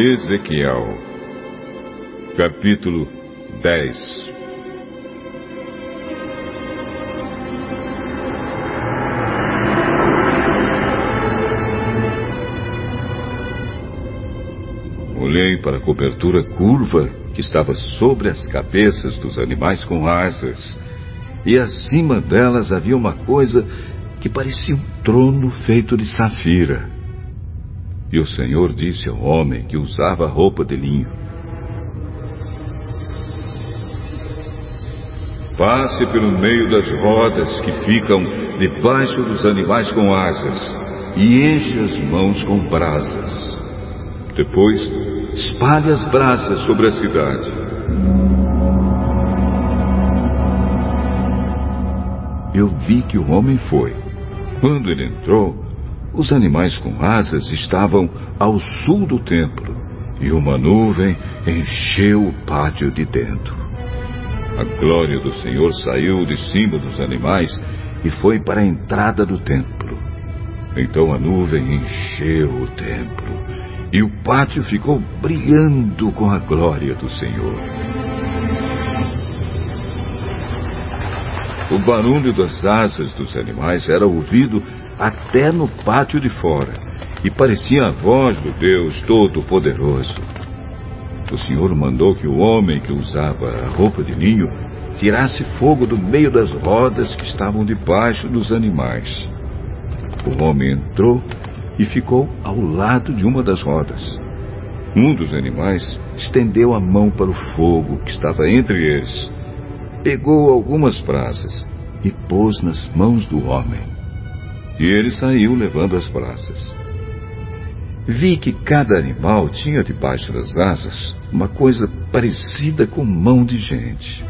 Ezequiel, capítulo 10 Olhei para a cobertura curva que estava sobre as cabeças dos animais com asas, e acima delas havia uma coisa que parecia um trono feito de safira. E o Senhor disse ao homem que usava roupa de linho: Passe pelo meio das rodas que ficam debaixo dos animais com asas e enche as mãos com brasas. Depois, espalhe as brasas sobre a cidade. Eu vi que o homem foi. Quando ele entrou, os animais com asas estavam ao sul do templo e uma nuvem encheu o pátio de dentro. A glória do Senhor saiu de cima dos animais e foi para a entrada do templo. Então a nuvem encheu o templo e o pátio ficou brilhando com a glória do Senhor. O barulho das asas dos animais era ouvido até no pátio de fora, e parecia a voz do Deus Todo-Poderoso. O Senhor mandou que o homem que usava a roupa de linho tirasse fogo do meio das rodas que estavam debaixo dos animais. O homem entrou e ficou ao lado de uma das rodas. Um dos animais estendeu a mão para o fogo que estava entre eles, pegou algumas brasas e pôs nas mãos do homem. E ele saiu levando as brasas. Vi que cada animal tinha debaixo das asas uma coisa parecida com mão de gente.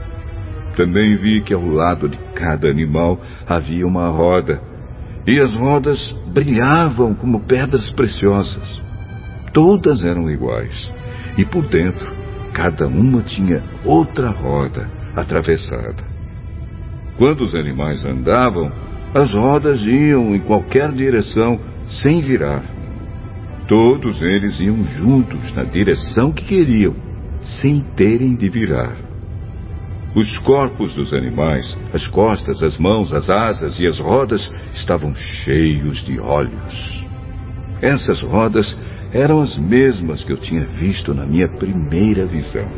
Também vi que ao lado de cada animal havia uma roda, e as rodas brilhavam como pedras preciosas. Todas eram iguais, e por dentro cada uma tinha outra roda atravessada. Quando os animais andavam, as rodas iam em qualquer direção sem virar. Todos eles iam juntos na direção que queriam, sem terem de virar. Os corpos dos animais, as costas, as mãos, as asas e as rodas estavam cheios de olhos. Essas rodas eram as mesmas que eu tinha visto na minha primeira visão.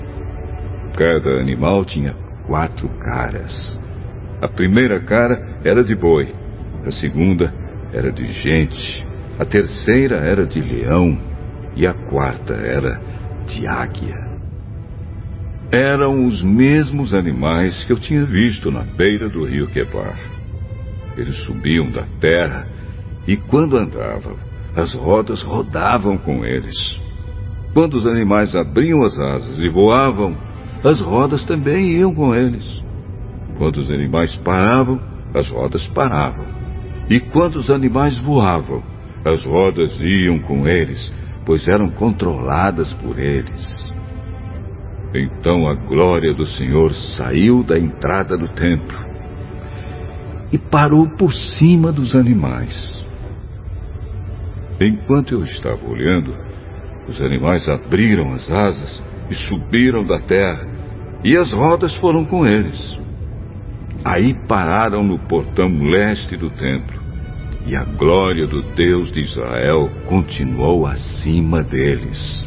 Cada animal tinha quatro caras. A primeira cara era de boi, a segunda era de gente, a terceira era de leão e a quarta era de águia. Eram os mesmos animais que eu tinha visto na beira do rio Quebar. Eles subiam da terra e, quando andavam, as rodas rodavam com eles. Quando os animais abriam as asas e voavam, as rodas também iam com eles. Quando os animais paravam, as rodas paravam. E quando os animais voavam, as rodas iam com eles, pois eram controladas por eles. Então a glória do Senhor saiu da entrada do templo e parou por cima dos animais. Enquanto eu estava olhando, os animais abriram as asas e subiram da terra, e as rodas foram com eles. Aí pararam no portão leste do templo, e a glória do Deus de Israel continuou acima deles.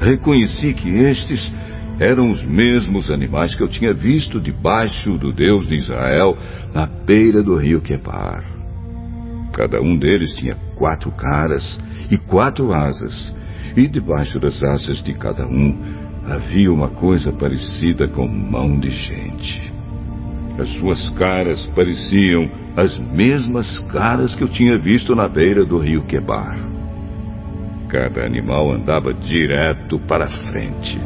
Reconheci que estes eram os mesmos animais que eu tinha visto debaixo do Deus de Israel na beira do rio Quebar. Cada um deles tinha quatro caras e quatro asas, e debaixo das asas de cada um havia uma coisa parecida com mão de gente. As suas caras pareciam as mesmas caras que eu tinha visto na beira do rio Quebar. Cada animal andava direto para frente.